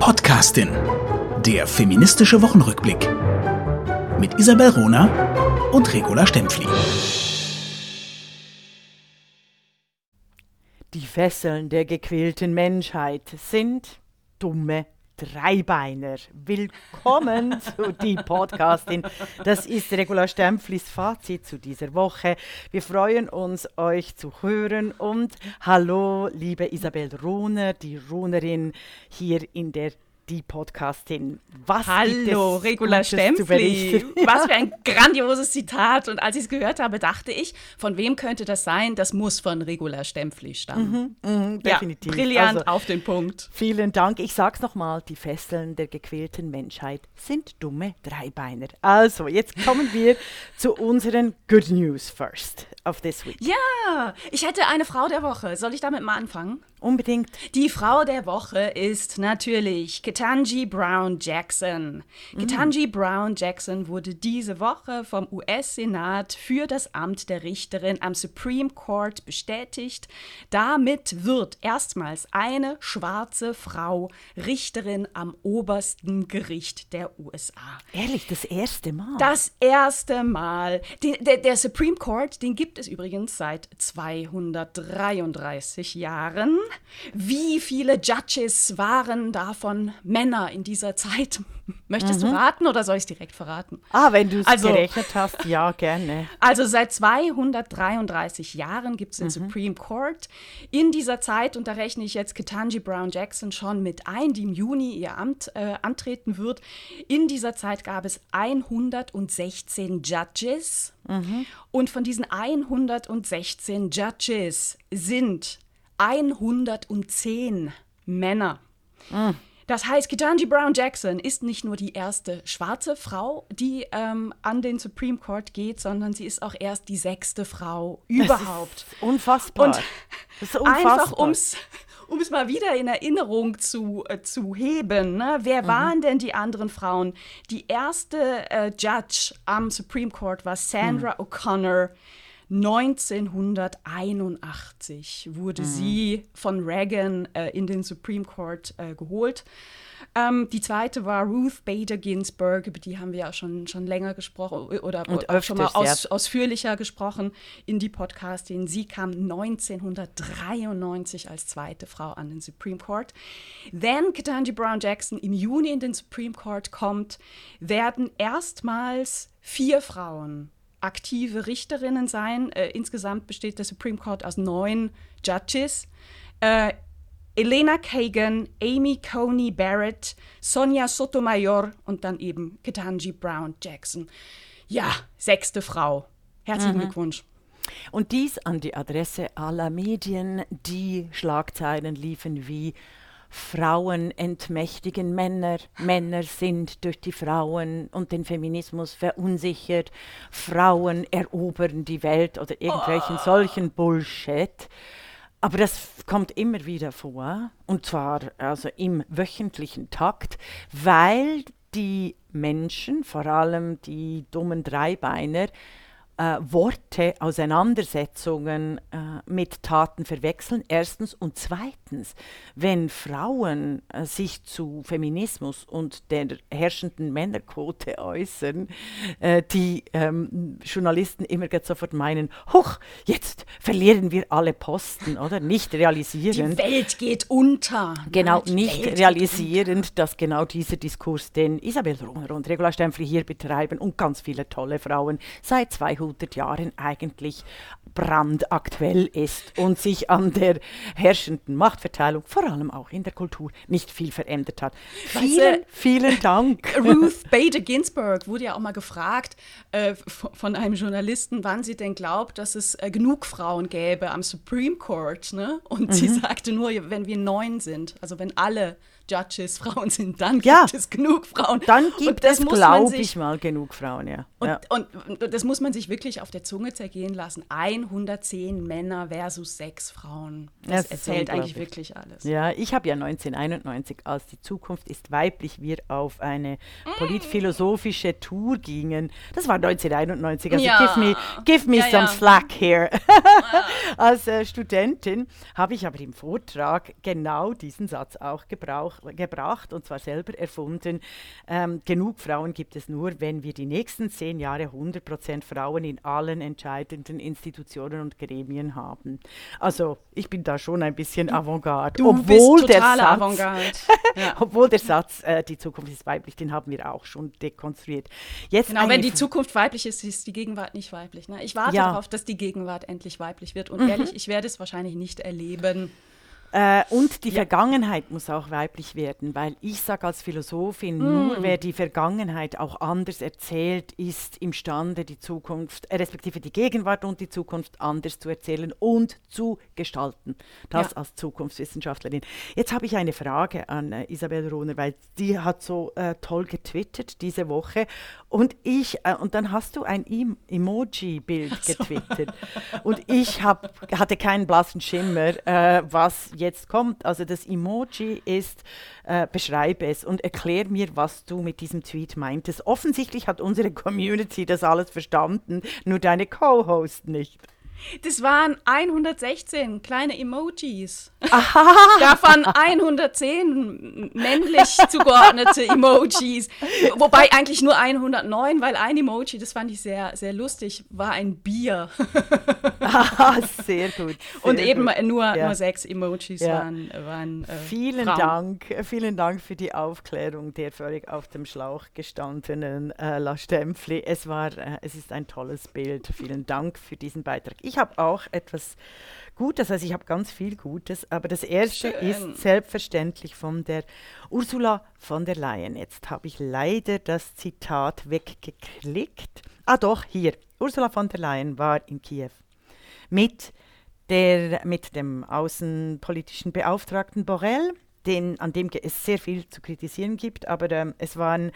Podcastin. Der feministische Wochenrückblick. Mit Isabel Rona und Regula Stempfli. Die Fesseln der gequälten Menschheit sind dumme Dreibeiner. Willkommen zu die Podcastin. Das ist Regula Stempflis Fazit zu dieser Woche. Wir freuen uns, euch zu hören und hallo, liebe Isabel Runer, die Runerin hier in der die Podcastin. Was Hallo, Regula Stempfli. Was für ein grandioses Zitat. Und als ich es gehört habe, dachte ich, von wem könnte das sein? Das muss von Regula Stempfli stammen. Mhm, mh, definitiv. Ja, brillant also, auf den Punkt. Vielen Dank. Ich sag's nochmal, die Fesseln der gequälten Menschheit sind dumme Dreibeiner. Also, jetzt kommen wir zu unseren Good News first of this week. Ja, ich hätte eine Frau der Woche. Soll ich damit mal anfangen? Unbedingt. Die Frau der Woche ist natürlich Ketanji Brown Jackson. Mm. Ketanji Brown Jackson wurde diese Woche vom US-Senat für das Amt der Richterin am Supreme Court bestätigt. Damit wird erstmals eine schwarze Frau Richterin am obersten Gericht der USA. Ehrlich, das erste Mal? Das erste Mal. Die, der, der Supreme Court, den gibt es übrigens seit 233 Jahren. Wie viele Judges waren davon Männer in dieser Zeit? Möchtest mhm. du raten oder soll ich es direkt verraten? Ah, wenn du es also, gerechnet hast, ja, gerne. Also seit 233 Jahren gibt es den mhm. Supreme Court. In dieser Zeit, und da rechne ich jetzt Ketanji Brown Jackson schon mit ein, die im Juni ihr Amt äh, antreten wird, in dieser Zeit gab es 116 Judges. Mhm. Und von diesen 116 Judges sind 110 Männer. Mhm. Das heißt, Ketanji Brown Jackson ist nicht nur die erste schwarze Frau, die ähm, an den Supreme Court geht, sondern sie ist auch erst die sechste Frau überhaupt. unfassbar. Und unfassbar. einfach ums um es mal wieder in Erinnerung zu, äh, zu heben, ne? wer mhm. waren denn die anderen Frauen? Die erste äh, Judge am Supreme Court war Sandra mhm. O'Connor. 1981 wurde mhm. sie von Reagan äh, in den Supreme Court äh, geholt. Ähm, die zweite war Ruth Bader Ginsburg, über die haben wir ja schon, schon länger gesprochen oder Und öfters, schon mal aus, ausführlicher gesprochen in die Podcastin. Sie kam 1993 als zweite Frau an den Supreme Court. Wenn Ketanji Brown Jackson im Juni in den Supreme Court kommt, werden erstmals vier Frauen aktive Richterinnen sein. Äh, insgesamt besteht der Supreme Court aus neun Judges. Äh, Elena Kagan, Amy Coney Barrett, Sonja Sotomayor und dann eben Ketanji Brown Jackson. Ja, sechste Frau. Herzlichen mhm. Glückwunsch. Und dies an die Adresse aller Medien, die Schlagzeilen liefen wie Frauen entmächtigen Männer, Männer sind durch die Frauen und den Feminismus verunsichert, Frauen erobern die Welt oder irgendwelchen oh. solchen Bullshit. Aber das kommt immer wieder vor, und zwar also im wöchentlichen Takt, weil die Menschen, vor allem die dummen Dreibeiner, äh, Worte, Auseinandersetzungen äh, mit Taten verwechseln. Erstens und zweitens, wenn Frauen äh, sich zu Feminismus und der herrschenden Männerquote äußern, äh, die ähm, Journalisten immer sofort meinen, hoch, jetzt verlieren wir alle Posten, oder? Nicht realisierend. Die Welt geht unter. Genau, Nein, nicht Welt realisierend, dass genau dieser Diskurs, den Isabel Runger und Regula Stempfli hier betreiben und ganz viele tolle Frauen seit 200 100 Jahren eigentlich brandaktuell ist und sich an der herrschenden Machtverteilung, vor allem auch in der Kultur, nicht viel verändert hat. Vielen, vielen Dank. Ruth Bader Ginsburg wurde ja auch mal gefragt äh, von einem Journalisten, wann sie denn glaubt, dass es äh, genug Frauen gäbe am Supreme Court. Ne? Und mhm. sie sagte nur, wenn wir neun sind, also wenn alle Judges Frauen sind, dann ja. gibt es genug Frauen. Dann gibt es, glaube ich mal, genug Frauen, ja. Und, ja. Und, und, das muss man sich wirklich auf der Zunge zergehen lassen. 110 Männer versus sechs Frauen. Das, das erzählt eigentlich wirklich alles. Ja, ich habe ja 1991, als die Zukunft ist weiblich, wir auf eine mm. politphilosophische Tour gingen. Das war 1991, also ja. give me, give me ja, some slack here. als äh, Studentin habe ich aber im Vortrag genau diesen Satz auch gebrauch, gebracht und zwar selber erfunden. Ähm, genug Frauen gibt es nur, wenn wir die nächsten zehn Jahre 100% Frauen in allen entscheidenden Institutionen und Gremien haben. Also ich bin da schon ein bisschen Avantgarde. Du obwohl bist total Avantgarde. ja. Obwohl der Satz, äh, die Zukunft ist weiblich, den haben wir auch schon dekonstruiert. Jetzt genau, wenn die Zukunft weiblich ist, ist die Gegenwart nicht weiblich. Ne? Ich warte ja. darauf, dass die Gegenwart endlich weiblich wird. Und mhm. ehrlich, ich werde es wahrscheinlich nicht erleben. Äh, und die ja. Vergangenheit muss auch weiblich werden, weil ich sage als Philosophin, mm. nur wer die Vergangenheit auch anders erzählt, ist imstande, die Zukunft, äh, respektive die Gegenwart und die Zukunft anders zu erzählen und zu gestalten. Das ja. als Zukunftswissenschaftlerin. Jetzt habe ich eine Frage an äh, Isabel Rohner, weil die hat so äh, toll getwittert diese Woche und ich, äh, und dann hast du ein e Emoji-Bild getwittert und ich hab, hatte keinen blassen Schimmer, äh, was jetzt kommt. Also das Emoji ist, äh, beschreibe es und erklär mir, was du mit diesem Tweet meintest. Offensichtlich hat unsere Community das alles verstanden, nur deine Co-Host nicht. Das waren 116 kleine Emojis. Aha. Davon 110 männlich zugeordnete Emojis. Wobei eigentlich nur 109, weil ein Emoji, das fand ich sehr, sehr lustig, war ein Bier. Aha, sehr gut. Sehr Und eben gut. Nur, ja. nur sechs Emojis ja. waren. waren äh, vielen Frauen. Dank, vielen Dank für die Aufklärung der völlig auf dem Schlauch gestandenen äh, La Stempfli. Es, war, äh, es ist ein tolles Bild. Vielen Dank für diesen Beitrag. Ich habe auch etwas Gutes, also ich habe ganz viel Gutes, aber das erste Schön. ist selbstverständlich von der Ursula von der Leyen. Jetzt habe ich leider das Zitat weggeklickt. Ah doch, hier. Ursula von der Leyen war in Kiew mit, der, mit dem außenpolitischen Beauftragten Borrell, den, an dem es sehr viel zu kritisieren gibt, aber ähm, es waren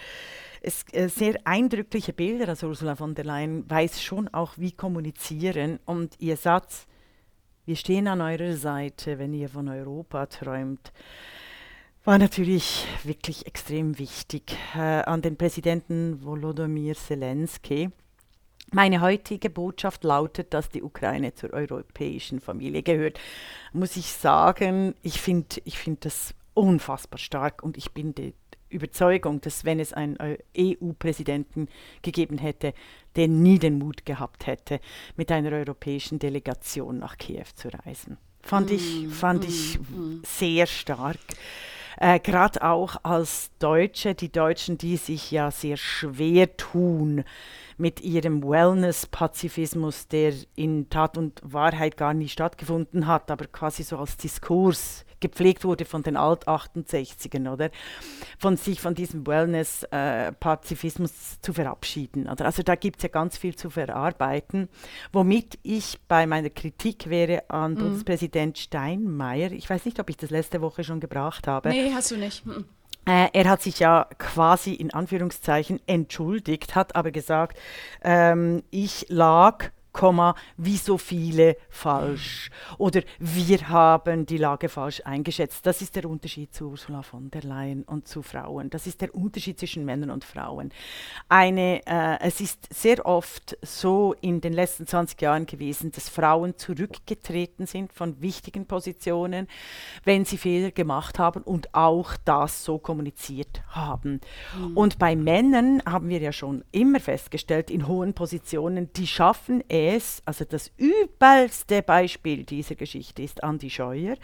es, äh, sehr eindrückliche Bilder. Also Ursula von der Leyen weiß schon auch, wie kommunizieren. Und ihr Satz, wir stehen an eurer Seite, wenn ihr von Europa träumt, war natürlich wirklich extrem wichtig. Äh, an den Präsidenten Volodymyr Zelensky. Meine heutige Botschaft lautet, dass die Ukraine zur europäischen Familie gehört. Muss ich sagen, ich finde ich find das unfassbar stark und ich bin de, Überzeugung, dass wenn es einen EU-Präsidenten gegeben hätte, der nie den Mut gehabt hätte, mit einer europäischen Delegation nach Kiew zu reisen. Fand mm, ich, fand mm, ich mm. sehr stark. Äh, Gerade auch als Deutsche, die Deutschen, die sich ja sehr schwer tun mit ihrem Wellness-Pazifismus, der in Tat und Wahrheit gar nie stattgefunden hat, aber quasi so als Diskurs gepflegt wurde von den Alt-68ern, oder? Von sich von diesem Wellness-Pazifismus zu verabschieden. Oder? Also da gibt es ja ganz viel zu verarbeiten, womit ich bei meiner Kritik wäre an mhm. Bundespräsident Steinmeier. Ich weiß nicht, ob ich das letzte Woche schon gebracht habe. Nee, hast du nicht. Mhm. Äh, er hat sich ja quasi in Anführungszeichen entschuldigt, hat aber gesagt, ähm, ich lag wie so viele falsch. Oder wir haben die Lage falsch eingeschätzt. Das ist der Unterschied zu Ursula von der Leyen und zu Frauen. Das ist der Unterschied zwischen Männern und Frauen. Eine, äh, es ist sehr oft so in den letzten 20 Jahren gewesen, dass Frauen zurückgetreten sind von wichtigen Positionen, wenn sie Fehler gemacht haben und auch das so kommuniziert haben. Mhm. Und bei Männern haben wir ja schon immer festgestellt, in hohen Positionen, die schaffen es, es, also das übelste Beispiel dieser Geschichte ist Andi Scheuer,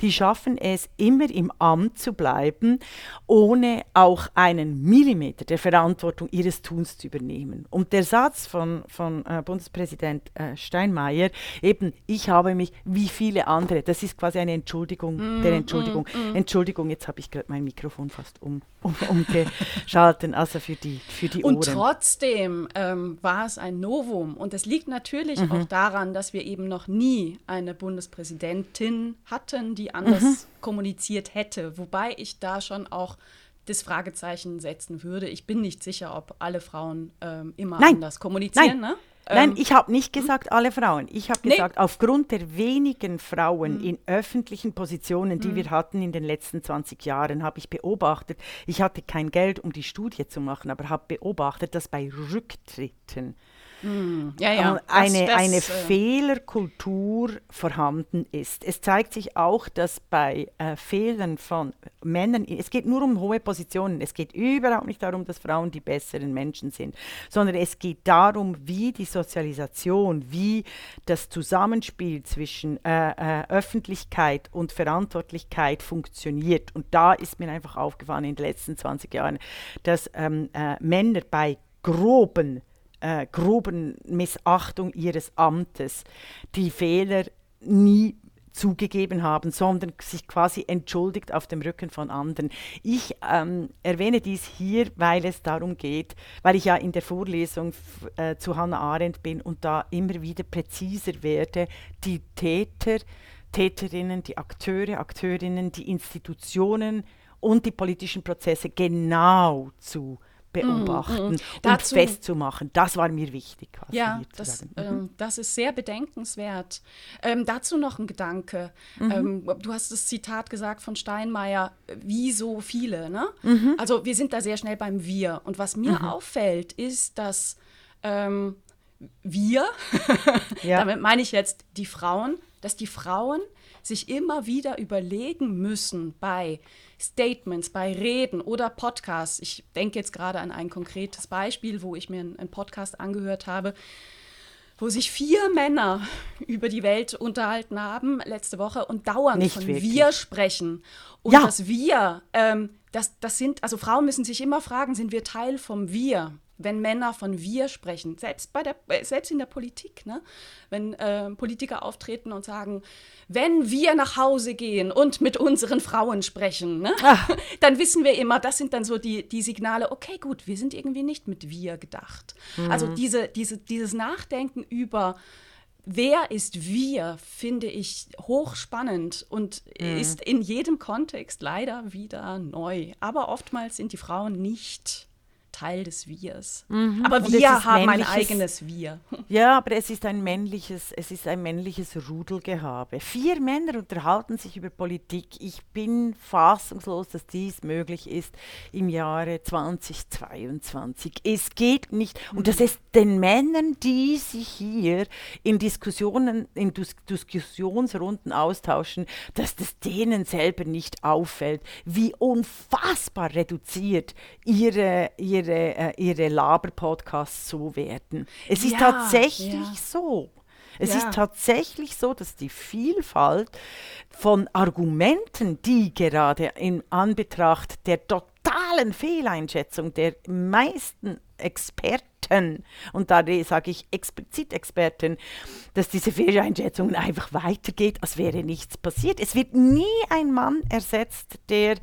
die schaffen es, immer im Amt zu bleiben, ohne auch einen Millimeter der Verantwortung ihres Tuns zu übernehmen. Und der Satz von, von äh, Bundespräsident äh, Steinmeier, eben, ich habe mich wie viele andere, das ist quasi eine Entschuldigung mm, der Entschuldigung. Mm, mm. Entschuldigung, jetzt habe ich gerade mein Mikrofon fast um, um, umgeschalten, also für die, für die Und Ohren. trotzdem ähm, war es ein Novum und es liegt natürlich natürlich mhm. auch daran, dass wir eben noch nie eine Bundespräsidentin hatten, die anders mhm. kommuniziert hätte. Wobei ich da schon auch das Fragezeichen setzen würde. Ich bin nicht sicher, ob alle Frauen ähm, immer Nein. anders kommunizieren. Nein. Ne? Nein, Ähm, ich habe nicht gesagt alle Frauen. Ich habe Nee. gesagt, aufgrund der wenigen Frauen Mhm. in öffentlichen Positionen, die wir hatten in den letzten 20 Jahren, habe ich beobachtet, ich hatte kein Geld, um die Studie zu machen, aber habe beobachtet, dass bei Rücktritten ja, ja. äh, eine, das, das, eine äh, Fehlerkultur vorhanden ist. Es zeigt sich auch, dass bei äh, Fehlern von Männern, es geht nur um hohe Positionen, es geht überhaupt nicht darum, dass Frauen die besseren Menschen sind, sondern es geht darum, wie die Sozialisation, wie das Zusammenspiel zwischen äh, äh, Öffentlichkeit und Verantwortlichkeit funktioniert. Und da ist mir einfach aufgefallen in den letzten 20 Jahren, dass ähm, äh, Männer bei groben äh, groben Missachtung ihres Amtes die Fehler nie zugegeben haben, sondern sich quasi entschuldigt auf dem Rücken von anderen. Ich ähm, erwähne dies hier, weil es darum geht, weil ich ja in der Vorlesung äh, zu Hannah Arendt bin und da immer wieder präziser werde, die Täter, Täterinnen, die Akteure, Akteurinnen, die Institutionen und die politischen Prozesse genau zu beobachten und Dazu- festzumachen. Das war mir wichtig. Ja, das, ähm, das ist sehr bedenkenswert. Ähm, dazu noch ein Gedanke. Ähm, du hast das Zitat gesagt von Steinmeier, wie so viele. Ne? Also wir sind da sehr schnell beim Wir. Und was mir auffällt, ist, dass ähm, wir, Ja. damit meine ich jetzt die Frauen, dass die Frauen sich immer wieder überlegen müssen bei Statements, bei Reden oder Podcasts. Ich denke jetzt gerade an ein konkretes Beispiel, wo ich mir einen Podcast angehört habe, wo sich vier Männer über die Welt unterhalten haben letzte Woche und dauernd Nicht von wirklich. wir sprechen. Und Ja. das wir, ähm, das, das sind, also Frauen müssen sich immer fragen, sind wir Teil vom wir? Wenn Männer von wir sprechen, selbst, bei der, äh, selbst in der Politik, ne? wenn äh, Politiker auftreten und sagen, wenn wir nach Hause gehen und mit unseren Frauen sprechen, ne? dann wissen wir immer, das sind dann so die, die Signale, okay, gut, wir sind irgendwie nicht mit wir gedacht. Also diese, diese, dieses Nachdenken über, wer ist wir, finde ich hochspannend und ist in jedem Kontext leider wieder neu. Aber oftmals sind die Frauen nicht Teil des Wirs. Aber Und es wir haben ein eigenes Wir. Ja, aber es ist ein männliches, es ist ein männliches Rudelgehabe. Vier Männer unterhalten sich über Politik. Ich bin fassungslos, dass dies möglich ist im Jahre 2022. Es geht nicht. Und das ist den Männern, die sich hier in Diskussionen, in Dis Diskussionsrunden austauschen, dass das denen selber nicht auffällt, wie unfassbar reduziert ihre, ihre, äh, ihre Laber-Podcasts so werden. Es ist Ja, tatsächlich ja. so. Es Ja. ist tatsächlich so, dass die Vielfalt von Argumenten, die gerade in Anbetracht der totalen Fehleinschätzung der meisten Experten, und da sage ich explizit Experten, dass diese Fehleinschätzung einfach weitergeht, als wäre nichts passiert. Es wird nie ein Mann ersetzt, der,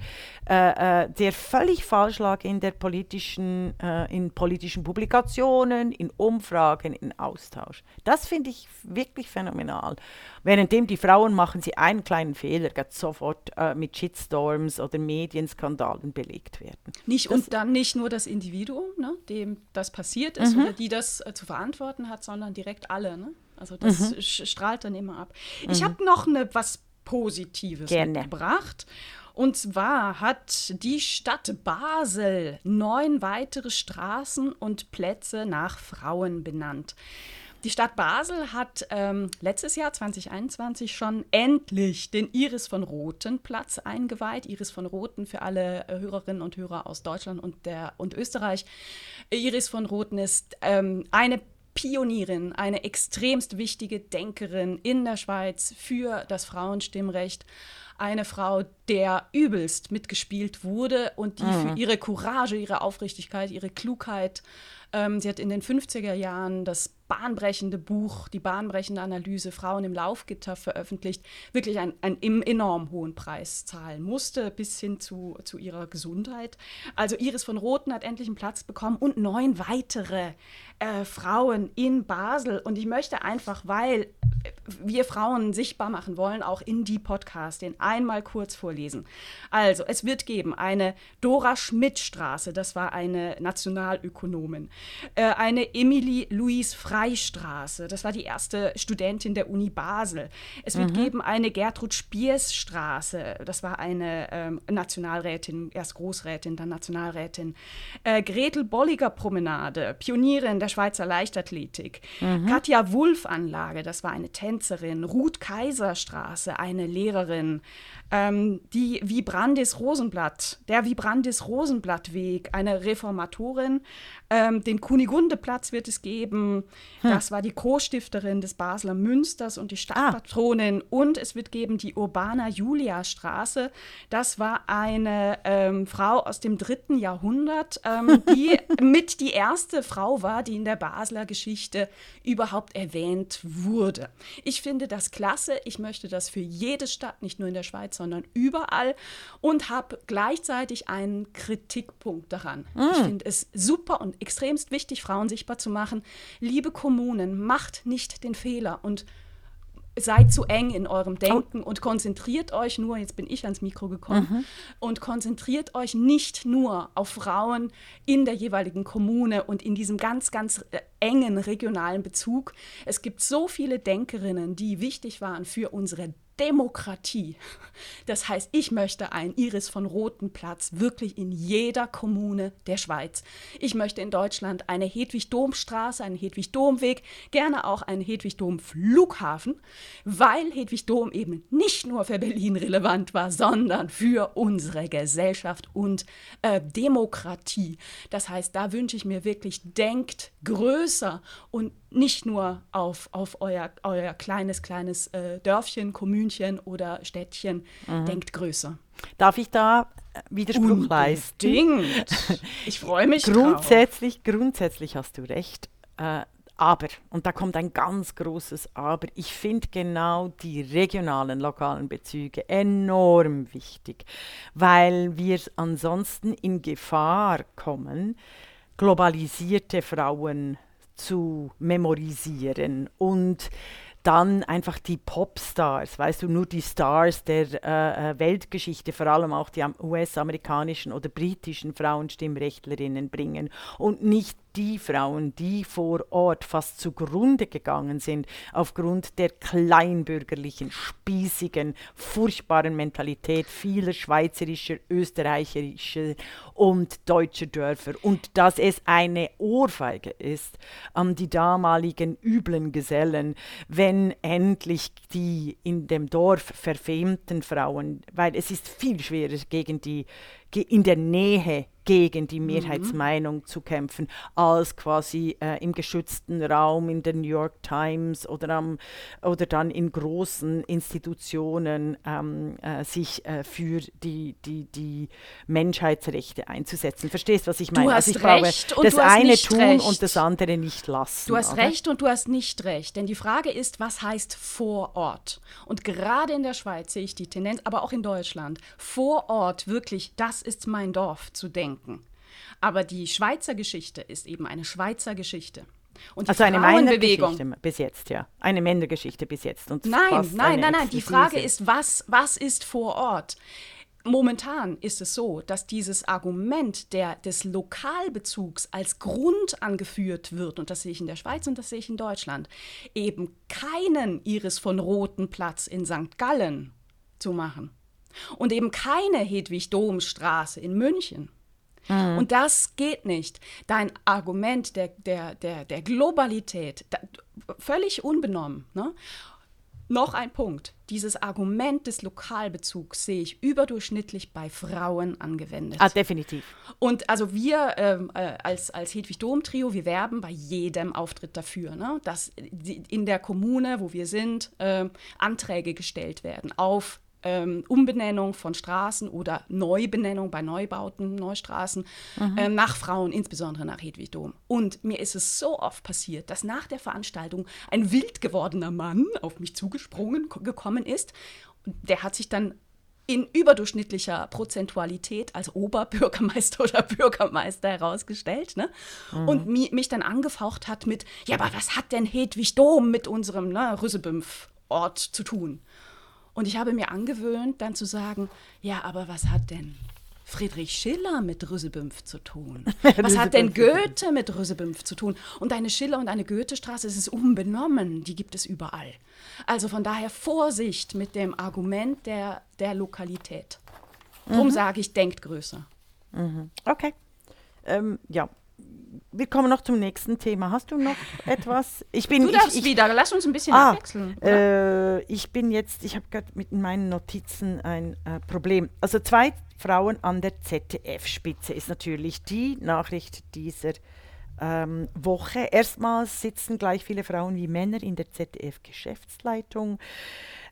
äh, äh, der völlig falsch lag in der politischen, äh, in politischen Publikationen, in Umfragen, in Austausch. Das finde ich wirklich phänomenal. Währenddem die Frauen machen sie einen kleinen Fehler, sofort äh, mit Shitstorms oder Medienskandalen belegt werden. Nicht, und dann nicht nur das Individuum, ne, dem das passiert ist Mhm. oder die das äh, zu verantworten hat, sondern direkt alle. Ne? Also das Mhm. strahlt dann immer ab. Ich habe noch eine, was Positives Gerne. mitgebracht. Und zwar hat die Stadt Basel neun weitere Straßen und Plätze nach Frauen benannt. Die Stadt Basel hat ähm, letztes Jahr 2021 schon endlich den Iris von Roten Platz eingeweiht. Iris von Roten für alle äh, Hörerinnen und Hörer aus Deutschland und, der, und Österreich. Iris von Roten ist ähm, eine Pionierin, eine extremst wichtige Denkerin in der Schweiz für das Frauenstimmrecht. Eine Frau, der übelst mitgespielt wurde und die für ihre Courage, ihre Aufrichtigkeit, ihre Klugheit, ähm, sie hat in den 50er Jahren das bahnbrechende Buch, die bahnbrechende Analyse Frauen im Laufgitter veröffentlicht, wirklich einen, einen enorm hohen Preis zahlen musste, bis hin zu, zu ihrer Gesundheit. Also Iris von Roten hat endlich einen Platz bekommen und neun weitere äh, Frauen in Basel. Und ich möchte einfach, weil wir Frauen sichtbar machen wollen, auch in die Podcast, den einmal kurz vorlesen. Also, es wird geben eine Dora Schmidt-Straße, das war eine Nationalökonomin, äh, eine Emily Louise Frey-Straße, das war die erste Studentin der Uni Basel. Es wird mhm. geben eine Gertrud Spiers-Straße, das war eine ähm, Nationalrätin, erst Großrätin, dann Nationalrätin. Äh, Gretel Bolliger Promenade, Pionierin der Schweizer Leichtathletik. Mhm. Katja Wulff-Anlage, das war eine Tänzerin, Ruth Kaiser Straße, eine Lehrerin, ähm, die Vibrandis Rosenblatt, der Vibrandis Rosenblattweg, eine Reformatorin. Ähm, den Kunigundeplatz wird es geben. Hm. Das war die Co-Stifterin des Basler Münsters und die Stadtpatronin. Ah. Und es wird geben die Urbana Julia Straße. Das war eine ähm, Frau aus dem dritten Jahrhundert, ähm, die mit die erste Frau war, die in der Basler Geschichte überhaupt erwähnt wurde. Ich finde das klasse. Ich möchte das für jede Stadt, nicht nur in der Schweiz, sondern überall und habe gleichzeitig einen Kritikpunkt daran. Mm. Ich finde es super und extremst wichtig, Frauen sichtbar zu machen. Liebe Kommunen, macht nicht den Fehler und seid zu eng in eurem Denken und konzentriert euch nur, jetzt bin ich ans Mikro gekommen, mhm. und konzentriert euch nicht nur auf Frauen in der jeweiligen Kommune und in diesem ganz, ganz äh, engen regionalen Bezug. Es gibt so viele Denkerinnen, die wichtig waren für unsere Demokratie. Das heißt, ich möchte einen Iris von Roten Platz wirklich in jeder Kommune der Schweiz. Ich möchte in Deutschland eine Hedwig-Dom-Straße, einen Hedwig-Dom-Weg, gerne auch einen Hedwig-Dom-Flughafen, weil Hedwig-Dom eben nicht nur für Berlin relevant war, sondern für unsere Gesellschaft und äh, Demokratie. Das heißt, da wünsche ich mir wirklich, denkt größer und nicht nur auf, auf euer, euer kleines, kleines äh, Dörfchen, Kommunchen oder Städtchen. Mhm. Denkt größer. Darf ich da äh, Widerspruch Unbedingt. leisten? Ich freue mich. grundsätzlich, drauf. grundsätzlich hast du recht. Äh, aber, und da kommt ein ganz großes Aber, ich finde genau die regionalen, lokalen Bezüge enorm wichtig, weil wir ansonsten in Gefahr kommen, globalisierte Frauen zu memorisieren und dann einfach die Popstars, weißt du, nur die Stars der äh, äh Weltgeschichte, vor allem auch die US-amerikanischen oder britischen Frauenstimmrechtlerinnen bringen und nicht die Frauen, die vor Ort fast zugrunde gegangen sind, aufgrund der kleinbürgerlichen, spießigen, furchtbaren Mentalität vieler schweizerischer, österreicherischer und deutscher Dörfer. Und dass es eine Ohrfeige ist an die damaligen üblen Gesellen, wenn endlich die in dem Dorf verfemten Frauen, weil es ist viel schwerer gegen die in der Nähe gegen die mhm. Mehrheitsmeinung mhm. zu kämpfen, als quasi äh, im geschützten Raum in der New York Times oder, am, oder dann in großen Institutionen ähm, äh, sich äh, für die, die, die Menschheitsrechte einzusetzen. Verstehst du, was ich meine? Du also hast also ich recht glaube, das eine tun recht. und das andere nicht lassen. Du hast oder? recht und du hast nicht recht. Denn die Frage ist, was heißt vor Ort? Und gerade in der Schweiz sehe ich die Tendenz, aber auch in Deutschland, vor Ort wirklich, das ist mein Dorf zu denken. Aber die Schweizer Geschichte ist eben eine Schweizer Geschichte. Und die also eine Männergeschichte bis jetzt, ja. Eine Männergeschichte bis jetzt. Und nein, nein, nein, nein. Die Frage ist, was, was ist vor Ort? Momentan ist es so, dass dieses Argument der, des Lokalbezugs als Grund angeführt wird, und das sehe ich in der Schweiz und das sehe ich in Deutschland, eben keinen Iris von Roten Platz in St. Gallen zu machen und eben keine Hedwig-Dom-Straße in München. Mhm. Und das geht nicht. Dein Argument der, der, der, der Globalität, da, völlig unbenommen. Ne? Noch ein Punkt. Dieses Argument des Lokalbezugs sehe ich überdurchschnittlich bei Frauen angewendet. Ah, definitiv. Und also wir ähm, äh, als, als Hedwig Dom Trio, wir werben bei jedem Auftritt dafür, ne, dass in der Kommune, wo wir sind, äh, Anträge gestellt werden auf ähm, Umbenennung von Straßen oder Neubenennung bei Neubauten, Neustraßen ähm, nach Frauen, insbesondere nach Hedwig Dom. Und mir ist es so oft passiert, dass nach der Veranstaltung ein wild gewordener Mann auf mich zugesprungen gekommen ist. Der hat sich dann in überdurchschnittlicher Prozentualität als Oberbürgermeister oder Bürgermeister herausgestellt. Ne? Mhm. Und mi mich dann angefaucht hat mit, ja, aber was hat denn Hedwig Dom mit unserem ne, Rüssebümpf-Ort zu tun? Und ich habe mir angewöhnt, dann zu sagen, ja, aber was hat denn Friedrich Schiller mit Rüssebümpf zu tun? Was hat denn Goethe mit Rüssebümpf zu tun? Und eine Schiller- und eine Goethestraße, es ist unbenommen, die gibt es überall. Also von daher Vorsicht mit dem Argument der, der Lokalität. Darum mhm. sage ich, denkt größer. Mhm. Okay. Ähm, ja, wir kommen noch zum nächsten Thema. Hast du noch etwas? Ich bin, du darfst ich, ich, wieder, lass uns ein bisschen ah, abwechseln. Äh, ich bin jetzt, ich habe gerade mit meinen Notizen ein äh, Problem. Also zwei Frauen an der ZDF-Spitze ist natürlich die Nachricht dieser ähm, Woche. Erstmals sitzen gleich viele Frauen wie Männer in der ZDF-Geschäftsleitung.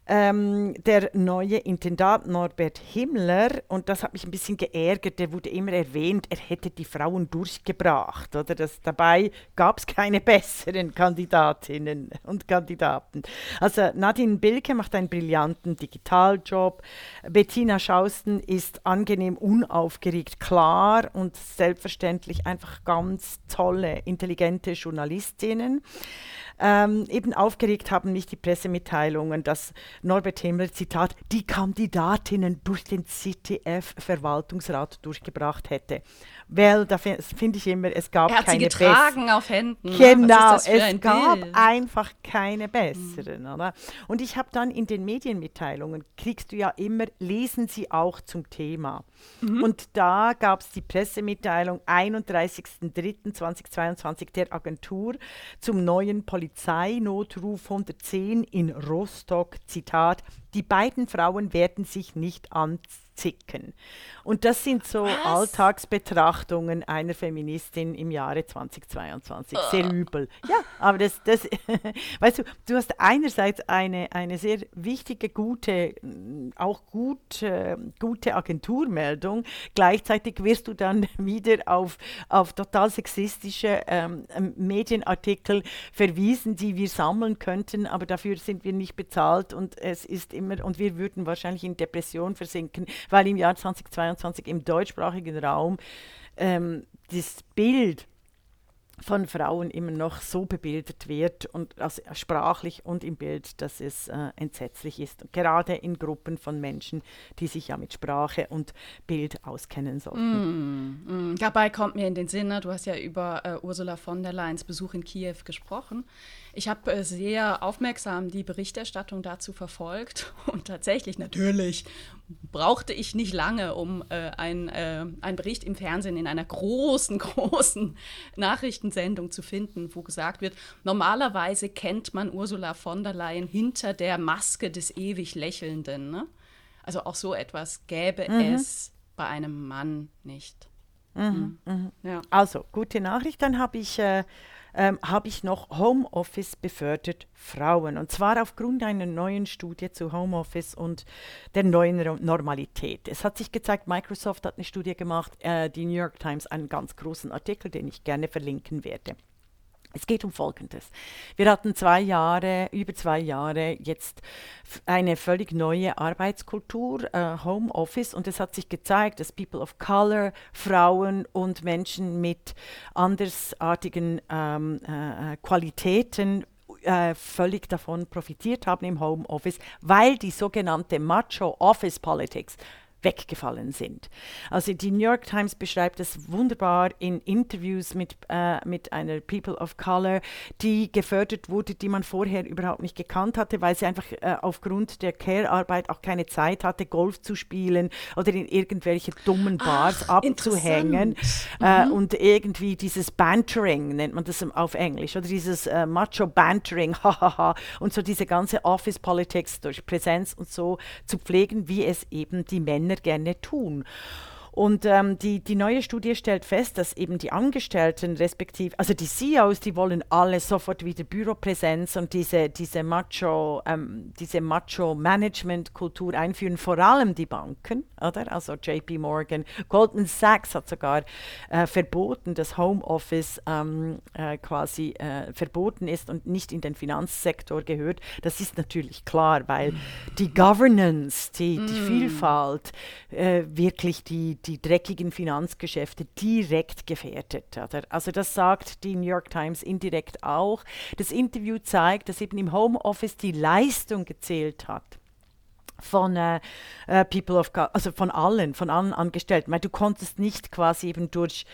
Ähm, der neue Intendant Norbert Himmler, und das hat mich ein bisschen geärgert, der wurde immer erwähnt, er hätte die Frauen durchgebracht. Oder das, dabei gab es keine besseren Kandidatinnen und Kandidaten. Also Nadine Bilke macht einen brillanten Digitaljob. Bettina Schausten ist angenehm unaufgeregt, klar und selbstverständlich einfach ganz tolle, intelligente Journalistinnen. Ähm, eben aufgeregt haben mich die Pressemitteilungen, dass Norbert Himmler, Zitat, die Kandidatinnen durch den CTF-Verwaltungsrat durchgebracht hätte. Weil da finde ich immer, es gab er hat keine sie getragen auf Händen. Ne? Genau, es gab Bild? einfach keine besseren. Mhm. Oder? Und ich habe dann in den Medienmitteilungen, kriegst du ja immer, lesen Sie auch zum Thema. Mhm. Und da gab es die Pressemitteilung 31.03.2022 der Agentur zum neuen Polizeinotruf 110 in Rostock. Zitat, die beiden Frauen werden sich nicht anzicken. Und das sind so Was? Alltagsbetrachtungen einer Feministin im Jahre 2022. Oh. Sehr übel. Ja, aber das, das weißt du, du hast einerseits eine, eine sehr wichtige, gute, auch gut, äh, gute Agenturmeldung. Gleichzeitig wirst du dann wieder auf, auf total sexistische ähm, Medienartikel verwiesen, die wir sammeln könnten, aber dafür sind wir nicht bezahlt und es ist immer, und wir würden wahrscheinlich in Depression versinken, weil im Jahr 2022 im deutschsprachigen Raum ähm, das Bild von Frauen immer noch so bebildet wird und also sprachlich und im Bild, dass es äh, entsetzlich ist. Gerade in Gruppen von Menschen, die sich ja mit Sprache und Bild auskennen sollten. Mm, mm. Dabei kommt mir in den Sinn, ne, du hast ja über äh, Ursula von der Leyens Besuch in Kiew gesprochen. Ich habe äh, sehr aufmerksam die Berichterstattung dazu verfolgt und tatsächlich, natürlich, brauchte ich nicht lange, um äh, äh, einen Bericht im Fernsehen in einer großen, großen Nachrichtensendung zu finden, wo gesagt wird, normalerweise kennt man Ursula von der Leyen hinter der Maske des ewig Lächelnden. Ne? Also auch so etwas gäbe mhm. es bei einem Mann nicht. Mhm, mhm. mhm. Ja. Also, gute Nachricht. Dann habe ich äh, ähm, habe ich noch Homeoffice befördert Frauen. Und zwar aufgrund einer neuen Studie zu Homeoffice und der neuen Normalität. Es hat sich gezeigt, Microsoft hat eine Studie gemacht, äh, die New York Times, einen ganz großen Artikel, den ich gerne verlinken werde. Es geht um Folgendes. Wir hatten zwei Jahre, über zwei Jahre jetzt eine völlig neue Arbeitskultur, äh, Homeoffice, und es hat sich gezeigt, dass People of Color, Frauen und Menschen mit andersartigen ähm, äh, Qualitäten äh, völlig davon profitiert haben im Homeoffice, weil die sogenannte Macho Office Politics weggefallen sind. Also die New York Times beschreibt es wunderbar in Interviews mit, äh, mit einer People of Color, die gefördert wurde, die man vorher überhaupt nicht gekannt hatte, weil sie einfach äh, aufgrund der Care-Arbeit auch keine Zeit hatte, Golf zu spielen oder in irgendwelche dummen Bars Ach, abzuhängen. Äh, mhm. und irgendwie dieses Bantering nennt man das auf Englisch, oder dieses äh, Macho-Bantering, hahaha, und so diese ganze Office-Politics durch Präsenz und so zu pflegen, wie es eben die Männer Männer gerne tun. Und ähm, die, die neue Studie stellt fest, dass eben die Angestellten respektive, also die CEOs, die wollen alle sofort wieder Büropräsenz und diese, diese Macho, ähm, diese Macho-Management-Kultur einführen, vor allem die Banken, oder? Also JP Morgan, Goldman Sachs hat sogar äh, verboten, dass Homeoffice ähm, äh, quasi äh, verboten ist und nicht in den Finanzsektor gehört. Das ist natürlich klar, weil die Governance, die, die mm. Vielfalt, äh, wirklich die, die dreckigen Finanzgeschäfte direkt gefährdet. Oder? Also das sagt die New York Times indirekt auch. Das Interview zeigt, dass eben im Homeoffice die Leistung gezählt hat von äh, äh, People of God, also von allen, von allen Angestellten. Weil du konntest nicht quasi eben durch,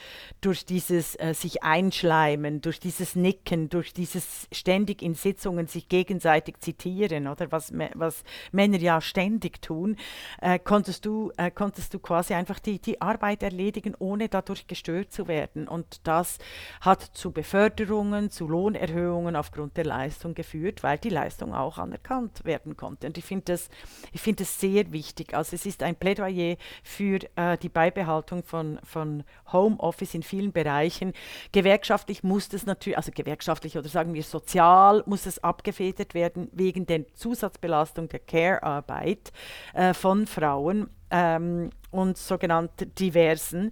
durch dieses äh, sich einschleimen, durch dieses Nicken, durch dieses ständig in Sitzungen sich gegenseitig zitieren, oder was, was Männer ja ständig tun, äh, konntest, du, äh, konntest du quasi einfach die, die Arbeit erledigen, ohne dadurch gestört zu werden. Und das hat zu Beförderungen, zu Lohnerhöhungen aufgrund der Leistung geführt, weil die Leistung auch anerkannt werden konnte. Und ich finde das ich finde es sehr wichtig. Also es ist ein Plädoyer für äh, die Beibehaltung von, von Homeoffice in vielen Bereichen. Gewerkschaftlich muss das natürlich, also gewerkschaftlich oder sagen wir sozial, muss es abgefedert werden wegen der Zusatzbelastung der Care-Arbeit äh, von Frauen. Ähm, und sogenannte diversen.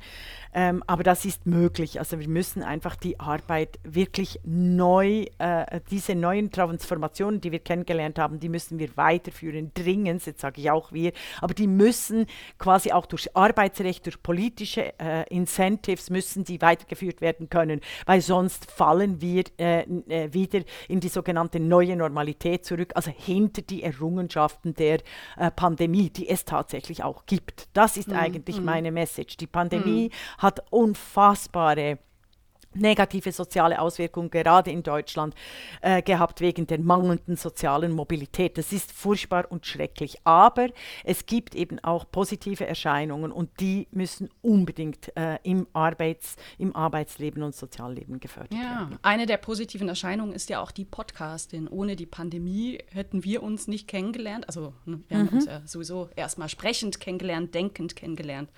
Ähm, aber das ist möglich. Also wir müssen einfach die Arbeit wirklich neu, äh, diese neuen Transformationen, die wir kennengelernt haben, die müssen wir weiterführen, dringend, jetzt sage ich auch wir, aber die müssen quasi auch durch Arbeitsrecht, durch politische äh, Incentives müssen die weitergeführt werden können, weil sonst fallen wir äh, äh wieder in die sogenannte neue Normalität zurück, also hinter die Errungenschaften der äh, Pandemie, die es tatsächlich auch gibt. Das ist ist mhm. eigentlich mhm. meine Message. Die Pandemie mhm. hat unfassbare negative soziale Auswirkungen gerade in Deutschland äh, gehabt wegen der mangelnden sozialen Mobilität. Das ist furchtbar und schrecklich. Aber es gibt eben auch positive Erscheinungen und die müssen unbedingt äh, im, Arbeits-, im Arbeitsleben und Sozialleben gefördert ja, werden. Eine der positiven Erscheinungen ist ja auch die Podcastin. Ohne die Pandemie hätten wir uns nicht kennengelernt. Also ne, wir haben mhm. uns ja sowieso erstmal sprechend kennengelernt, denkend kennengelernt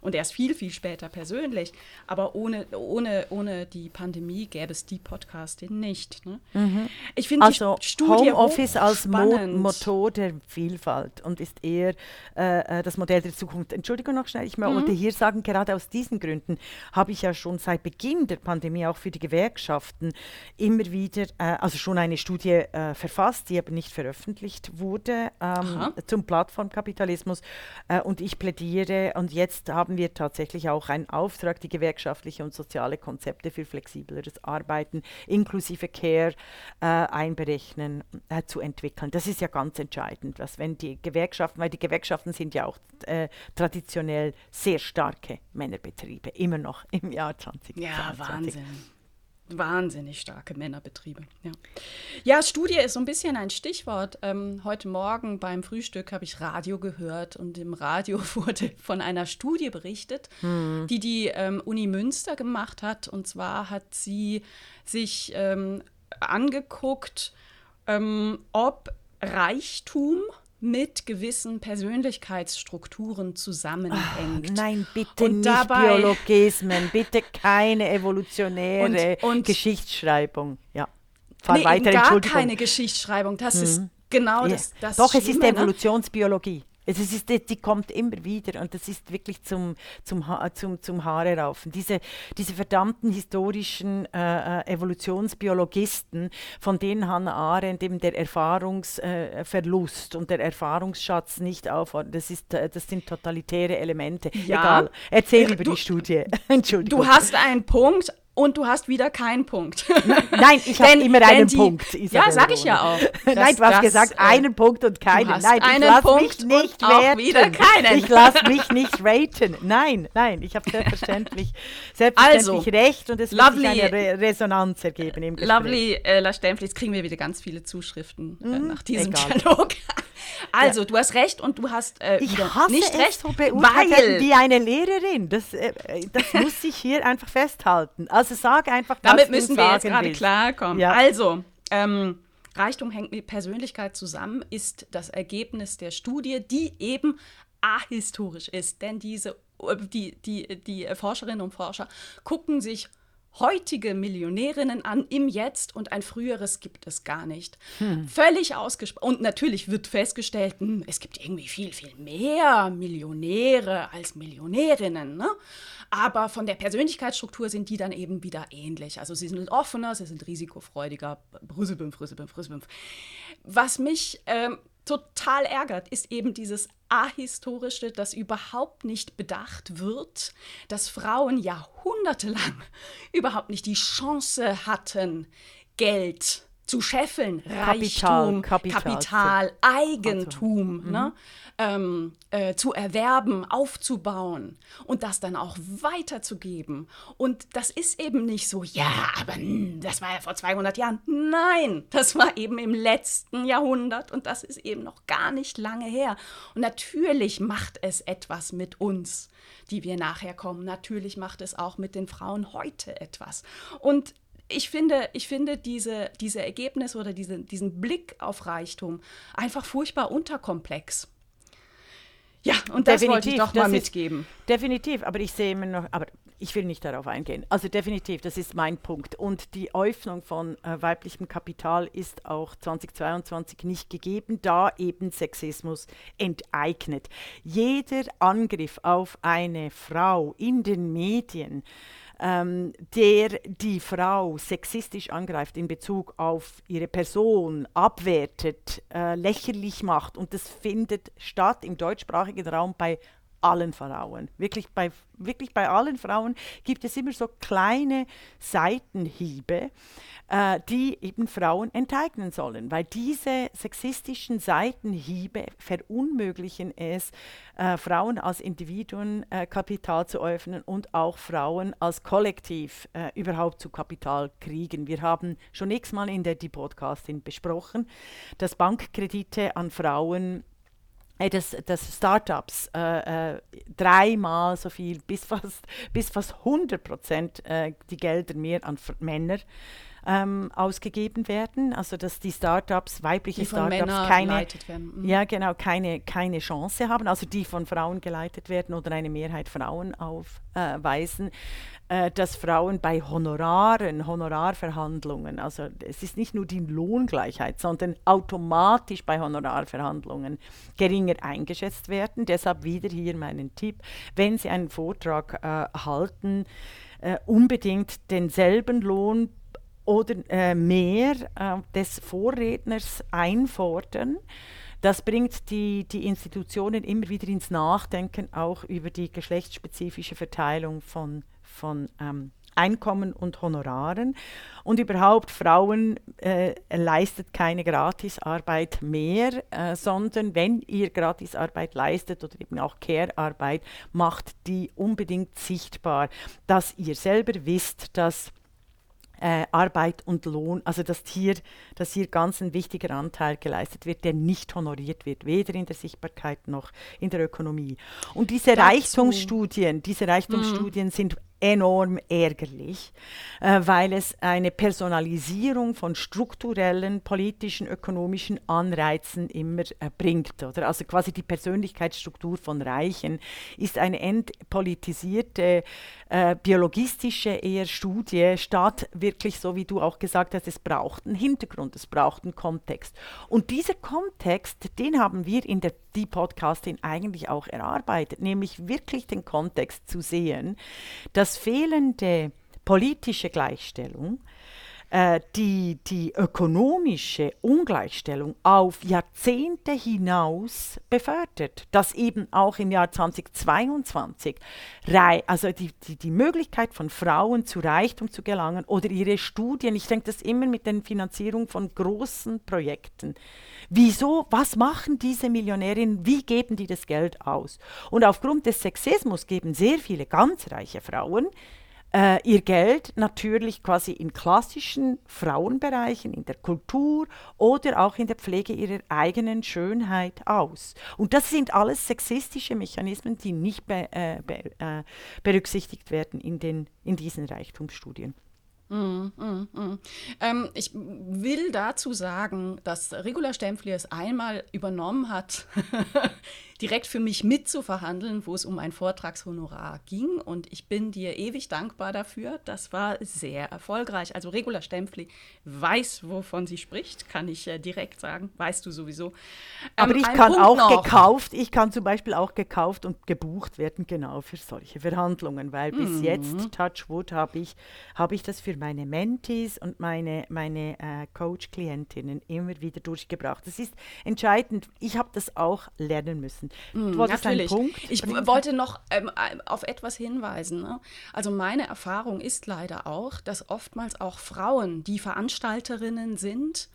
und erst viel, viel später persönlich. Aber ohne, ohne, ohne die Pandemie gäbe es die Podcastin nicht. Ne? Mhm. Ich finde also die Studie Homeoffice als Mo Motor der Vielfalt und ist eher äh, äh, das Modell der Zukunft. Entschuldigung noch schnell, ich mhm. wollte hier sagen, gerade aus diesen Gründen habe ich ja schon seit Beginn der Pandemie auch für die Gewerkschaften immer wieder, äh, also schon eine Studie äh, verfasst, die aber nicht veröffentlicht wurde ähm, zum Plattformkapitalismus. Äh, und ich plädiere und jetzt haben haben wir tatsächlich auch einen Auftrag, die gewerkschaftliche und soziale Konzepte für flexibleres Arbeiten inklusive Care äh, einberechnen, äh, zu entwickeln. Das ist ja ganz entscheidend, dass wenn die Gewerkschaften, weil die Gewerkschaften sind ja auch äh, traditionell sehr starke Männerbetriebe, immer noch im Jahr 2020. Ja, Wahnsinn wahnsinnig starke Männerbetriebe. Ja. ja, Studie ist so ein bisschen ein Stichwort. Ähm, heute Morgen beim Frühstück habe ich Radio gehört und im Radio wurde von einer Studie berichtet, hm. die die ähm, Uni Münster gemacht hat. Und zwar hat sie sich ähm, angeguckt, ähm, ob Reichtum mit gewissen Persönlichkeitsstrukturen zusammenhängt. Ach, nein, bitte und nicht dabei, Biologismen, bitte keine evolutionäre und, und Geschichtsschreibung. Ja. Fahr nee, weiter, gar keine Geschichtsschreibung. Das mhm. ist genau ja. das, das. Doch, Schlimme, es ist ne? Evolutionsbiologie. Es ist, die, kommt immer wieder und das ist wirklich zum, zum, zum, zum Haare raufen. Diese, diese verdammten historischen äh, äh, Evolutionsbiologisten, von denen Hannah Arendt eben der Erfahrungsverlust äh, und der Erfahrungsschatz nicht aufhört, das, ist, äh, das sind totalitäre Elemente. Ja. Egal, erzähl über du, die Studie. Entschuldigung. Du hast einen Punkt, und du hast wieder keinen Punkt. Nein, ich habe immer einen die, Punkt. Isabel ja, sage ich ja auch. Nein, du hast das, gesagt, äh, einen Punkt und keinen. Nein, ich lasse mich nicht raten. wieder keinen. Ich lasse mich nicht raten. Nein, nein, ich habe selbstverständlich, selbstverständlich also, recht und es wird sich eine Re Resonanz ergeben im Gespräch. Lovely, äh, La Stempfli, kriegen wir wieder ganz viele Zuschriften äh, mhm, nach diesem egal. Dialog. Also, ja. du hast recht und du hast äh, ich hasse nicht es recht, so weil wie eine Lehrerin. Das, äh, das muss ich hier einfach festhalten. Also sag einfach, was Damit müssen wir jetzt gerade klarkommen. Ja. Also, ähm, Reichtum hängt mit Persönlichkeit zusammen, ist das Ergebnis der Studie, die eben ahistorisch ist. Denn diese die, die, die Forscherinnen und Forscher gucken sich heutige Millionärinnen an im Jetzt und ein früheres gibt es gar nicht. Hm. Völlig ausgesprochen. Und natürlich wird festgestellt, hm, es gibt irgendwie viel, viel mehr Millionäre als Millionärinnen. Ne? Aber von der Persönlichkeitsstruktur sind die dann eben wieder ähnlich. Also sie sind offener, sie sind risikofreudiger. Brüsselbümpf, Brüsselbümpf, Brüsselbümpf. Was mich ähm, total ärgert, ist eben dieses Ahistorische, das überhaupt nicht bedacht wird, dass Frauen jahrhundertelang überhaupt nicht die Chance hatten, Geld zu scheffeln, Reichtum, Kapital, Kapital Eigentum mhm. ne, ähm, äh, zu erwerben, aufzubauen und das dann auch weiterzugeben. Und das ist eben nicht so, ja, aber das war ja vor 200 Jahren. Nein, das war eben im letzten Jahrhundert und das ist eben noch gar nicht lange her. Und natürlich macht es etwas mit uns, die wir nachher kommen. Natürlich macht es auch mit den Frauen heute etwas. Und ich finde, ich finde diese, diese Ergebnisse oder diese, diesen Blick auf Reichtum einfach furchtbar unterkomplex. Ja, und das definitiv, wollte ich doch mal mitgeben. Ist, definitiv, aber ich sehe immer noch, aber ich will nicht darauf eingehen. Also definitiv, das ist mein Punkt. Und die Öffnung von äh, weiblichem Kapital ist auch 2022 nicht gegeben, da eben Sexismus enteignet. Jeder Angriff auf eine Frau in den Medien, ähm, der die Frau sexistisch angreift in Bezug auf ihre Person, abwertet, äh, lächerlich macht. Und das findet statt im deutschsprachigen Raum bei allen Frauen. Wirklich bei, wirklich bei allen Frauen gibt es immer so kleine Seitenhiebe, äh, die eben Frauen enteignen sollen, weil diese sexistischen Seitenhiebe verunmöglichen es, äh, Frauen als Individuen äh, Kapital zu öffnen und auch Frauen als Kollektiv äh, überhaupt zu Kapital kriegen. Wir haben schon x-mal in der die Podcastin besprochen, dass Bankkredite an Frauen dass, dass Startups äh, äh, dreimal so viel, bis fast, bis fast 100 Prozent äh, die Gelder mehr an Männer ähm, ausgegeben werden. Also dass die Startups, weibliche die Startups, keine, mhm. ja, genau, keine, keine Chance haben, also die von Frauen geleitet werden oder eine Mehrheit Frauen aufweisen. Äh, dass Frauen bei Honoraren, Honorarverhandlungen, also es ist nicht nur die Lohngleichheit, sondern automatisch bei Honorarverhandlungen geringer eingeschätzt werden. Deshalb wieder hier meinen Tipp, wenn Sie einen Vortrag äh, halten, äh, unbedingt denselben Lohn oder äh, mehr äh, des Vorredners einfordern. Das bringt die, die Institutionen immer wieder ins Nachdenken, auch über die geschlechtsspezifische Verteilung von von ähm, Einkommen und Honoraren. Und überhaupt, Frauen äh, leistet keine Gratisarbeit mehr, äh, sondern wenn ihr Gratisarbeit leistet oder eben auch Care-Arbeit, macht die unbedingt sichtbar, dass ihr selber wisst, dass äh, Arbeit und Lohn, also dass hier, dass hier ganz ein wichtiger Anteil geleistet wird, der nicht honoriert wird, weder in der Sichtbarkeit noch in der Ökonomie. Und diese. Reichtumsstudien, diese Reichtumsstudien mhm. sind enorm ärgerlich, äh, weil es eine Personalisierung von strukturellen, politischen, ökonomischen Anreizen immer äh, bringt. Oder? Also quasi die Persönlichkeitsstruktur von Reichen ist eine entpolitisierte, äh, biologistische eher Studie, statt wirklich, so wie du auch gesagt hast, es braucht einen Hintergrund, es braucht einen Kontext. Und dieser Kontext, den haben wir in der die Podcastin eigentlich auch erarbeitet, nämlich wirklich den Kontext zu sehen, dass fehlende politische Gleichstellung äh, die, die ökonomische Ungleichstellung auf Jahrzehnte hinaus befördert, dass eben auch im Jahr 2022 also die, die, die Möglichkeit von Frauen zu Reichtum zu gelangen oder ihre Studien, ich denke das immer mit der Finanzierung von großen Projekten. Wieso, was machen diese Millionärinnen, wie geben die das Geld aus? Und aufgrund des Sexismus geben sehr viele ganz reiche Frauen äh, ihr Geld natürlich quasi in klassischen Frauenbereichen, in der Kultur oder auch in der Pflege ihrer eigenen Schönheit aus. Und das sind alles sexistische Mechanismen, die nicht be, äh, be, äh, berücksichtigt werden in, den, in diesen Reichtumsstudien. Mm, mm, mm. Ähm, ich will dazu sagen, dass Regula Stempfli es einmal übernommen hat, direkt für mich mitzuverhandeln, wo es um ein Vortragshonorar ging. Und ich bin dir ewig dankbar dafür. Das war sehr erfolgreich. Also Regula Stempfli weiß, wovon sie spricht, kann ich äh, direkt sagen. Weißt du sowieso. Ähm, Aber ich kann Punkt auch noch. gekauft, ich kann zum Beispiel auch gekauft und gebucht werden, genau für solche Verhandlungen, weil bis mhm. jetzt, Touchwood, habe ich, hab ich das für meine Mentees und meine, meine äh, Coach-Klientinnen immer wieder durchgebracht. Das ist entscheidend. Ich habe das auch lernen müssen. Mm, natürlich. ich bringen? wollte noch ähm, auf etwas hinweisen. Ne? Also meine Erfahrung ist leider auch, dass oftmals auch Frauen, die Veranstalterinnen sind,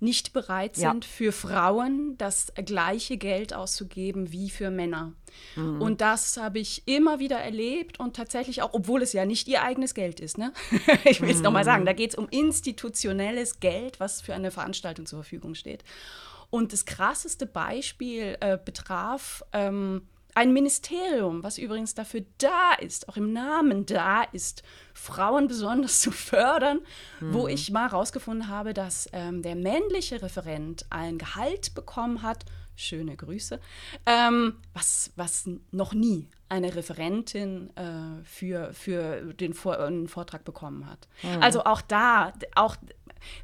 nicht bereit sind, ja. für Frauen das gleiche Geld auszugeben wie für Männer. Mhm. Und das habe ich immer wieder erlebt und tatsächlich auch, obwohl es ja nicht ihr eigenes Geld ist. Ne? ich will es mhm. nochmal sagen, da geht es um institutionelles Geld, was für eine Veranstaltung zur Verfügung steht. Und das krasseste Beispiel äh, betraf ähm, ein Ministerium, was übrigens dafür da ist, auch im Namen da ist, Frauen besonders zu fördern, mhm. wo ich mal herausgefunden habe, dass ähm, der männliche Referent ein Gehalt bekommen hat, schöne Grüße, ähm, was, was noch nie eine Referentin äh, für, für den Vor Vortrag bekommen hat. Mhm. Also auch da, auch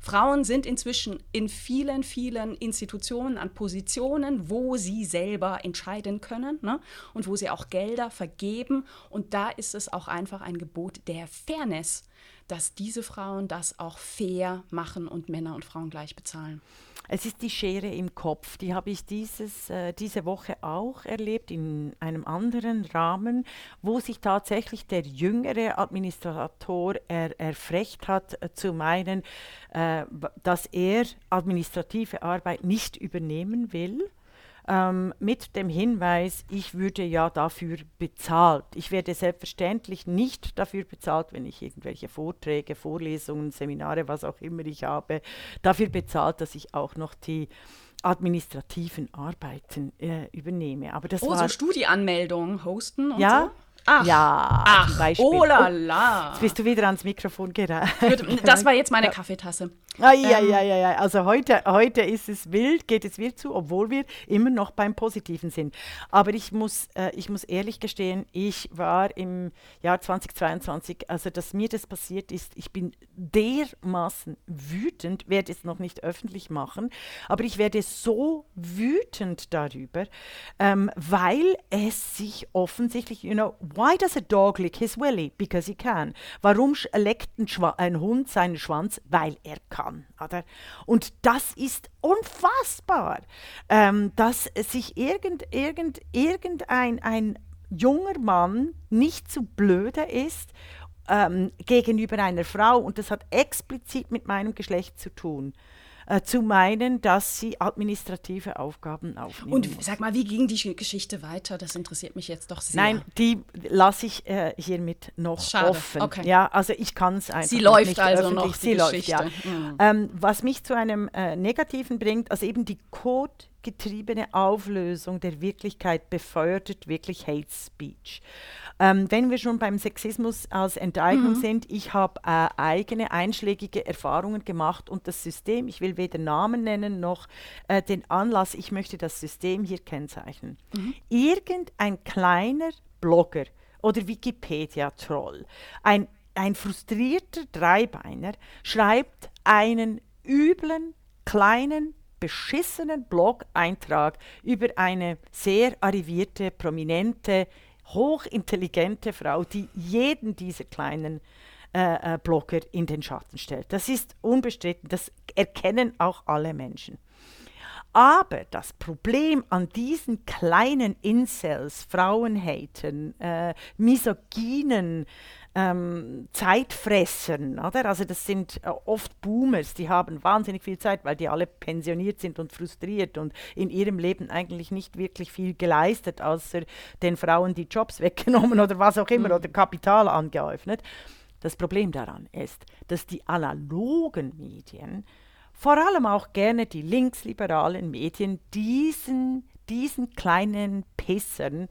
Frauen sind inzwischen in vielen, vielen Institutionen an Positionen, wo sie selber entscheiden können ne? und wo sie auch Gelder vergeben. Und da ist es auch einfach ein Gebot der Fairness, dass diese Frauen das auch fair machen und Männer und Frauen gleich bezahlen. Es ist die Schere im Kopf. Die habe ich dieses, äh, diese Woche auch erlebt in einem anderen Rahmen, wo sich tatsächlich der jüngere Administrator er, erfrecht hat, äh, zu meinen, äh, dass er administrative Arbeit nicht übernehmen will ähm, mit dem Hinweis, ich würde ja dafür bezahlt. Ich werde selbstverständlich nicht dafür bezahlt, wenn ich irgendwelche Vorträge, Vorlesungen, Seminare, was auch immer ich habe, dafür bezahlt, dass ich auch noch die administrativen Arbeiten äh, übernehme. Aber das oh, war so Studieanmeldung hosten und ja, so? Ach, ja, ach, zum Beispiel. oh la la. Jetzt bist du wieder ans Mikrofon gerannt. Das war jetzt meine Kaffeetasse. Ah, ja, ähm. ja, ja, ja. Also heute, heute ist es wild, geht es wild zu, obwohl wir immer noch beim Positiven sind. Aber ich muss, äh, ich muss ehrlich gestehen, ich war im Jahr 2022, also dass mir das passiert ist, ich bin dermaßen wütend, werde es noch nicht öffentlich machen, aber ich werde so wütend darüber, ähm, weil es sich offensichtlich, you know, why does a dog lick his willy? Because he can. Warum leckt ein, ein Hund seinen Schwanz? Weil er kann. Oder? Und das ist unfassbar, ähm, dass sich irgend, irgend, irgendein ein junger Mann nicht zu blöde ist ähm, gegenüber einer Frau, und das hat explizit mit meinem Geschlecht zu tun, äh, zu meinen, dass sie administrative Aufgaben aufnehmen. Und muss. sag mal, wie ging die Geschichte weiter? Das interessiert mich jetzt doch sehr. Nein, die lasse ich äh, hiermit noch Schade. offen. Okay. Ja, also ich kann es einfach Sie läuft nicht also öffentlich. noch. Sie läuft, ja. Mhm. Ähm, was mich zu einem äh, Negativen bringt, also eben die Code getriebene Auflösung der Wirklichkeit befördert wirklich Hate Speech. Ähm, wenn wir schon beim Sexismus als Enteignung mhm. sind, ich habe äh, eigene einschlägige Erfahrungen gemacht und das System, ich will weder Namen nennen noch äh, den Anlass, ich möchte das System hier kennzeichnen. Mhm. Irgendein kleiner Blogger oder Wikipedia-Troll, ein, ein frustrierter Dreibeiner, schreibt einen üblen, kleinen, beschissenen Blog-Eintrag über eine sehr arrivierte, prominente hochintelligente Frau, die jeden dieser kleinen äh, äh, Blogger in den Schatten stellt. Das ist unbestritten, das erkennen auch alle Menschen. Aber das Problem an diesen kleinen Incels, Frauenhatern, äh, misogynen, ähm, Zeitfressern, oder? Also das sind äh, oft Boomers, die haben wahnsinnig viel Zeit, weil die alle pensioniert sind und frustriert und in ihrem Leben eigentlich nicht wirklich viel geleistet, außer den Frauen die Jobs weggenommen oder was auch immer mhm. oder Kapital angeäufnet. Das Problem daran ist, dass die analogen Medien, vor allem auch gerne die linksliberalen Medien, diesen, diesen kleinen Pissern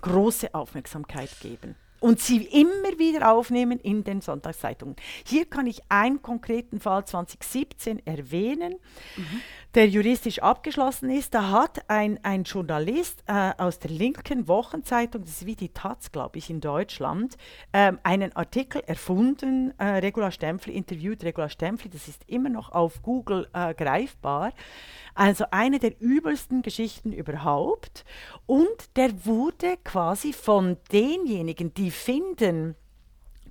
große Aufmerksamkeit geben. Und sie immer wieder aufnehmen in den Sonntagszeitungen. Hier kann ich einen konkreten Fall 2017 erwähnen. Mhm der juristisch abgeschlossen ist. Da hat ein, ein Journalist äh, aus der linken Wochenzeitung, das ist wie die Taz, glaube ich, in Deutschland, ähm, einen Artikel erfunden, äh, Regula Stempfli, interviewt Regula Stempfli, das ist immer noch auf Google äh, greifbar. Also eine der übelsten Geschichten überhaupt. Und der wurde quasi von denjenigen, die finden,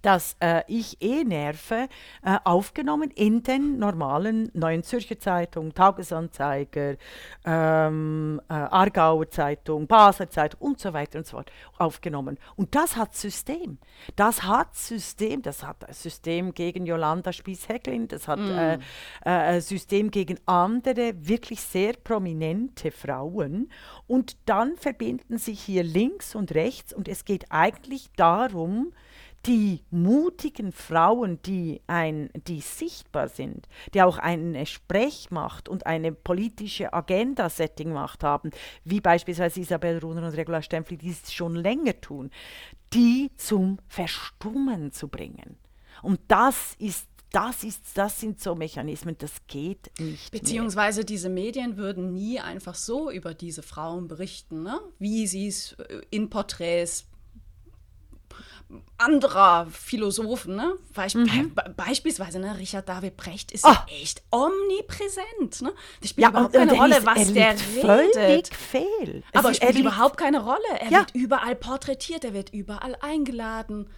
dass äh, ich eh nerve, äh, aufgenommen in den normalen Neuen Zürcher Zeitung, Tagesanzeiger, ähm, äh, Aargauer Zeitung, Basler Zeitung und so weiter und so fort aufgenommen. Und das hat System. Das hat System. Das hat System gegen Jolanda Spies-Hecklin, das hat mm. äh, System gegen andere wirklich sehr prominente Frauen. Und dann verbinden sich hier links und rechts und es geht eigentlich darum, die mutigen Frauen, die, ein, die sichtbar sind, die auch eine Sprechmacht und eine politische Agenda-Setting-Macht haben, wie beispielsweise Isabel Runer und Regula Stempfli, die es schon länger tun, die zum Verstummen zu bringen. Und das ist das, ist, das sind so Mechanismen, das geht nicht. Beziehungsweise mehr. diese Medien würden nie einfach so über diese Frauen berichten, ne? wie sie es in Porträts anderer Philosophen, ne? Beisp mhm. be beispielsweise, ne, Richard David Brecht ist oh. ja echt omnipräsent. Ne? Das spielt ja, überhaupt keine Rolle, ist, was der redet. Fehl. Aber es spielt überhaupt keine Rolle. Er ja. wird überall porträtiert, er wird überall eingeladen.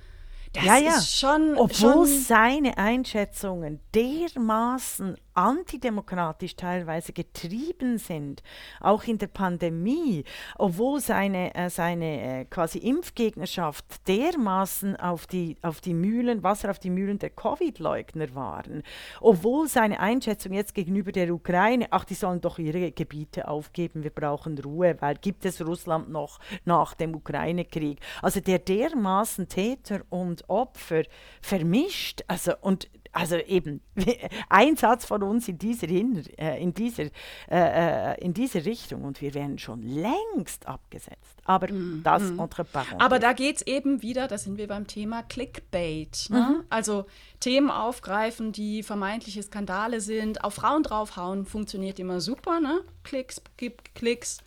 Das ja, ja. ist schon. Obwohl schon seine Einschätzungen dermaßen antidemokratisch teilweise getrieben sind, auch in der Pandemie, obwohl seine, äh, seine äh, quasi Impfgegnerschaft dermaßen auf die, auf die Mühlen, Wasser auf die Mühlen der Covid-Leugner waren, obwohl seine Einschätzung jetzt gegenüber der Ukraine, ach, die sollen doch ihre Gebiete aufgeben, wir brauchen Ruhe, weil gibt es Russland noch nach dem Ukraine-Krieg. Also der dermaßen Täter und Opfer vermischt, also und also eben ein Satz von uns in dieser, äh, in dieser, äh, äh, in dieser Richtung und wir wären schon längst abgesetzt. Aber mm, das mm. entre parenthèses. Aber da geht es eben wieder, da sind wir beim Thema Clickbait. Ne? Mhm. Also Themen aufgreifen, die vermeintliche Skandale sind, auf Frauen draufhauen, funktioniert immer super. Ne? Klicks, gibt Klicks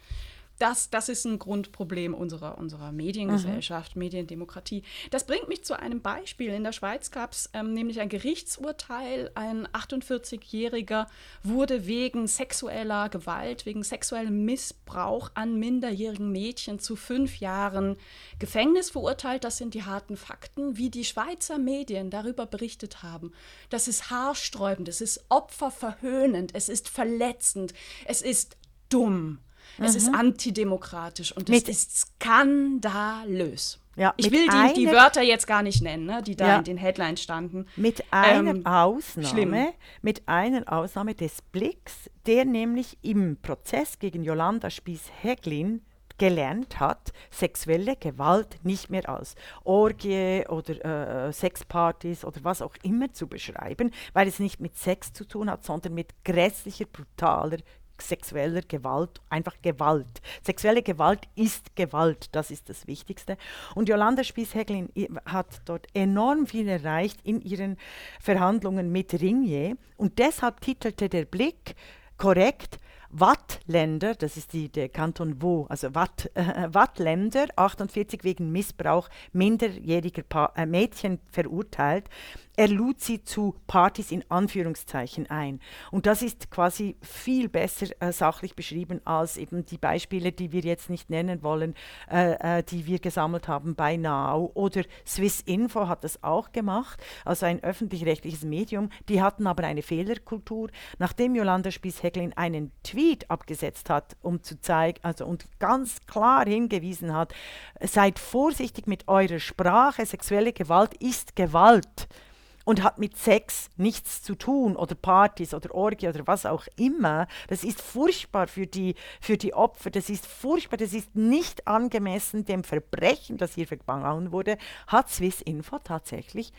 das, das ist ein Grundproblem unserer, unserer Mediengesellschaft, mhm. Mediendemokratie. Das bringt mich zu einem Beispiel. In der Schweiz gab es ähm, nämlich ein Gerichtsurteil. Ein 48-Jähriger wurde wegen sexueller Gewalt, wegen sexuellem Missbrauch an minderjährigen Mädchen zu fünf Jahren Gefängnis verurteilt. Das sind die harten Fakten, wie die Schweizer Medien darüber berichtet haben. Das ist haarsträubend, es ist opferverhöhnend, es ist verletzend, es ist dumm. Es ist mhm. antidemokratisch und es ist skandalös. Ja, ich will die, die, Wörter jetzt gar nicht nennen, ne, die da ja, in den Headlines standen. Mit einer ähm, Ausnahme, schlimm. mit einer Ausnahme des Blicks, der nämlich im Prozess gegen Jolanda Spies-Heglin gelernt hat, sexuelle Gewalt nicht mehr als Orgie oder äh, Sexpartys oder was auch immer zu beschreiben, weil es nicht mit Sex zu tun hat, sondern mit grässlicher, brutaler sexueller Gewalt, einfach Gewalt. Sexuelle Gewalt ist Gewalt, das ist das Wichtigste. Und Jolanda Spies-Häglin hat dort enorm viel erreicht in ihren Verhandlungen mit Ringier und deshalb titelte der Blick korrekt Wattländer, das ist die, der Kanton Wo, also Watt, äh, Wattländer, 48 wegen Missbrauch minderjähriger pa äh, Mädchen verurteilt er lud sie zu Partys in Anführungszeichen ein. Und das ist quasi viel besser äh, sachlich beschrieben als eben die Beispiele, die wir jetzt nicht nennen wollen, äh, äh, die wir gesammelt haben bei Now. Oder Swiss Info hat das auch gemacht, also ein öffentlich-rechtliches Medium. Die hatten aber eine Fehlerkultur. Nachdem Jolanda Spies-Heglin einen Tweet abgesetzt hat, um zu zeigen, also und ganz klar hingewiesen hat, seid vorsichtig mit eurer Sprache, sexuelle Gewalt ist Gewalt und hat mit Sex nichts zu tun oder Partys oder Orgie oder was auch immer. Das ist furchtbar für die, für die Opfer, das ist furchtbar, das ist nicht angemessen dem Verbrechen, das hier begangen wurde, hat Swiss Info tatsächlich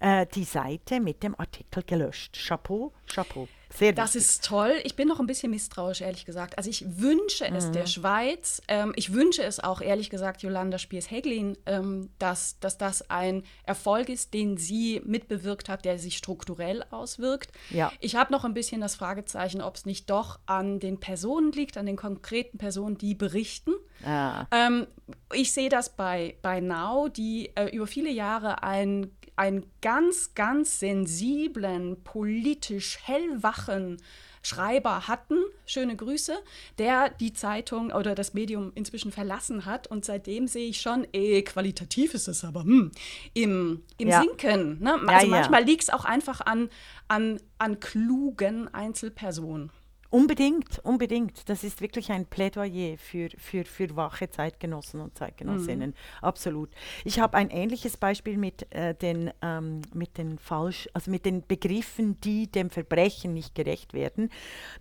äh, die Seite mit dem Artikel gelöscht. Chapeau, Chapeau. Sehr das wichtig. ist toll. Ich bin noch ein bisschen misstrauisch, ehrlich gesagt. Also ich wünsche es Mhm. der Schweiz. Ähm, ich wünsche es auch, ehrlich gesagt, Jolanda Spiers-Heglin, ähm, dass, dass das ein Erfolg ist, den sie mitbewirkt hat, der sich strukturell auswirkt. Ja. Ich habe noch ein bisschen das Fragezeichen, ob es nicht doch an den Personen liegt, an den konkreten Personen, die berichten. Ah. Ähm, ich sehe das bei, bei Now, die äh, über viele Jahre ein einen ganz, ganz sensiblen, politisch hellwachen Schreiber hatten, schöne Grüße, der die Zeitung oder das Medium inzwischen verlassen hat. Und seitdem sehe ich schon, eh, qualitativ ist es aber hm, im, im Ja. Sinken. Ne? Also Ja, ja. manchmal liegt es auch einfach an, an, an klugen Einzelpersonen. Unbedingt, unbedingt. Das ist wirklich ein Plädoyer für, für, für wache Zeitgenossen und Zeitgenossinnen. Absolut. Ich habe ein ähnliches Beispiel mit, äh, den, ähm, mit den falsch, also mit den Begriffen, die dem Verbrechen nicht gerecht werden.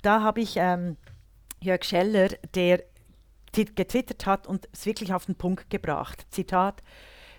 Da habe ich ähm, Jörg Scheller, der getwittert hat und es wirklich auf den Punkt gebracht. Zitat.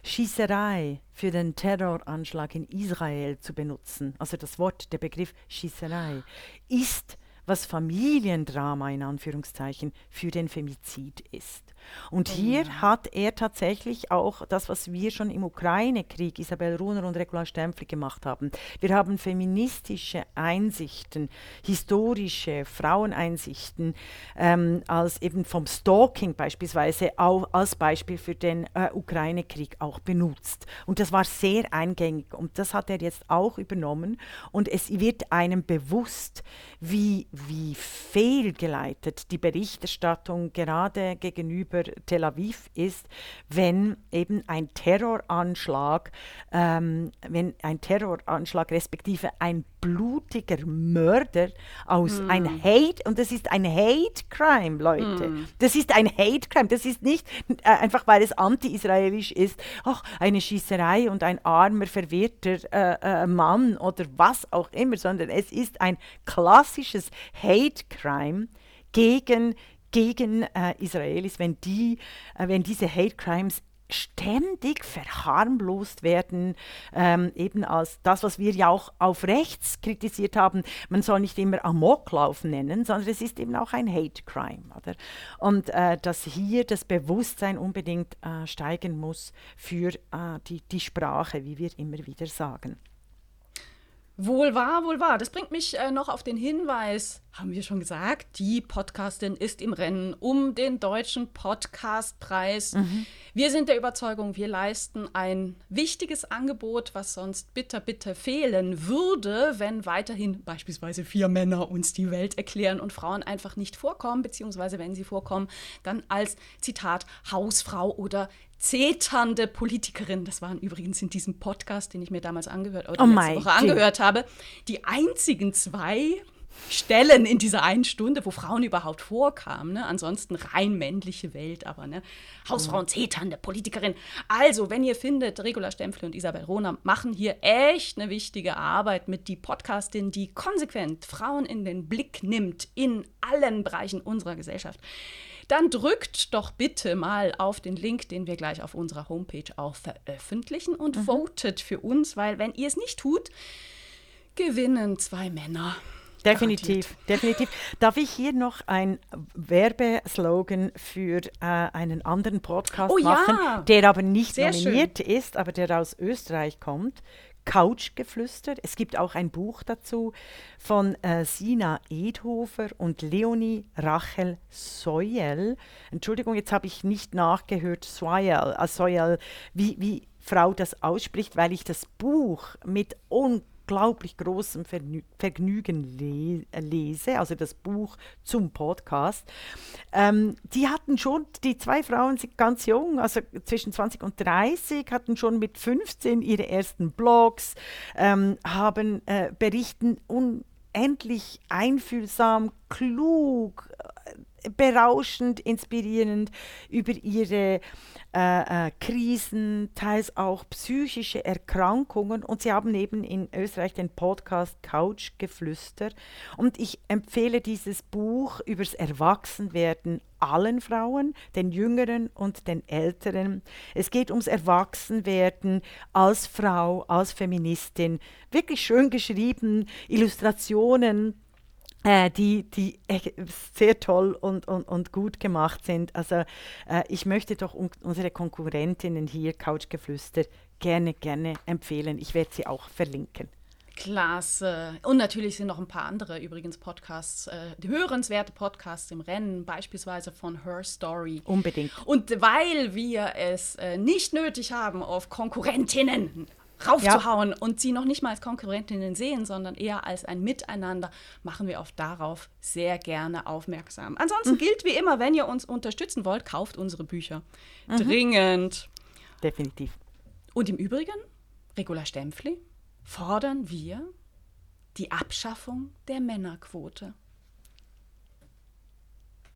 Schießerei für den Terroranschlag in Israel zu benutzen, also das Wort, der Begriff Schießerei, ist, was Familiendrama in Anführungszeichen für den Femizid ist. Und hier hat er tatsächlich auch das, was wir schon im Ukraine-Krieg, Isabel Runer und Regula Stempfli gemacht haben. Wir haben feministische Einsichten, historische Fraueneinsichten, ähm, als eben vom Stalking beispielsweise auch als Beispiel für den äh, Ukraine-Krieg auch benutzt. Und das war sehr eingängig und das hat er jetzt auch übernommen und es wird einem bewusst, wie, wie fehlgeleitet die Berichterstattung gerade gegenüber Tel Aviv ist, wenn eben ein Terroranschlag, ähm, wenn ein Terroranschlag respektive ein blutiger Mörder aus ein Hate, und das ist ein Hate Crime, Leute. Das ist ein Hate Crime. Das ist nicht äh, einfach, weil es anti-israelisch ist, ach, eine Schießerei und ein armer, verwirrter äh, äh, Mann oder was auch immer, sondern es ist ein klassisches Hate Crime gegen, gegen äh, Israelis, wenn, die, äh, wenn diese Hate Crimes ständig verharmlost werden, ähm, eben als das, was wir ja auch auf rechts kritisiert haben. Man soll nicht immer Amoklauf nennen, sondern es ist eben auch ein Hate Crime. Oder? Und äh, dass hier das Bewusstsein unbedingt äh, steigen muss für äh, die, die Sprache, wie wir immer wieder sagen. Wohl wahr, wohl wahr. Das bringt mich äh, noch auf den Hinweis, haben wir schon gesagt, die Podcastin ist im Rennen um den deutschen Podcastpreis. Wir sind der Überzeugung, wir leisten ein wichtiges Angebot, was sonst bitter, bitter fehlen würde, wenn weiterhin beispielsweise vier Männer uns die Welt erklären und Frauen einfach nicht vorkommen, beziehungsweise wenn sie vorkommen, dann als Zitat Hausfrau oder zeternde Politikerin. Das waren übrigens in diesem Podcast, den ich mir damals angehört oder Oh letzte Woche angehört habe, die einzigen zwei Stellen in dieser einen Stunde, wo Frauen überhaupt vorkamen. Ne? Ansonsten rein männliche Welt, aber ne? Hausfrauen, zeternde Politikerin. Also, wenn ihr findet, Regula Stempfle und Isabel Rohner machen hier echt eine wichtige Arbeit mit die Podcastin, die konsequent Frauen in den Blick nimmt in allen Bereichen unserer Gesellschaft dann drückt doch bitte mal auf den Link, den wir gleich auf unserer Homepage auch veröffentlichen und votet für uns, weil wenn ihr es nicht tut, gewinnen zwei Männer. Definitiv, definitiv. Darf ich hier noch ein Werbeslogan für äh, einen anderen Podcast Oh ja. machen, der aber nicht Sehr nominiert ist, aber der aus Österreich kommt? Couchgeflüster. Es gibt auch ein Buch dazu von äh, Sina Edhofer und Leonie Rachel Soyel. Entschuldigung, jetzt habe ich nicht nachgehört, Soyel, äh, Soyel wie, wie Frau das ausspricht, weil ich das Buch mit unglaublich großem Vernü Vergnügen le lese, also das Buch zum Podcast. Ähm, die hatten schon, die zwei Frauen sind ganz jung, also zwischen 20 und 30, hatten schon mit 15 ihre ersten Blogs, ähm, haben äh, berichten unendlich einfühlsam, klug, äh, berauschend, inspirierend über ihre äh, äh, Krisen, teils auch psychische Erkrankungen. Und sie haben eben in Österreich den Podcast Couchgeflüster. Und ich empfehle dieses Buch übers Erwachsenwerden allen Frauen, den Jüngeren und den Älteren. Es geht ums Erwachsenwerden als Frau, als Feministin. Wirklich schön geschrieben, Illustrationen äh, die, die sehr toll und, und, und gut gemacht sind. Also äh, ich möchte doch un unsere Konkurrentinnen hier, Couchgeflüster, gerne, gerne empfehlen. Ich werde sie auch verlinken. Klasse. Und natürlich sind noch ein paar andere übrigens Podcasts, äh, hörenswerte Podcasts im Rennen, beispielsweise von Her Story. Unbedingt. Und weil wir es äh, nicht nötig haben, auf Konkurrentinnen raufzuhauen ja. und sie noch nicht mal als Konkurrentinnen sehen, sondern eher als ein Miteinander, machen wir auf darauf sehr gerne aufmerksam. Ansonsten mhm. gilt wie immer, wenn ihr uns unterstützen wollt, kauft unsere Bücher. Mhm. Dringend. Definitiv. Und im Übrigen, Regula Stempfli, fordern wir die Abschaffung der Männerquote.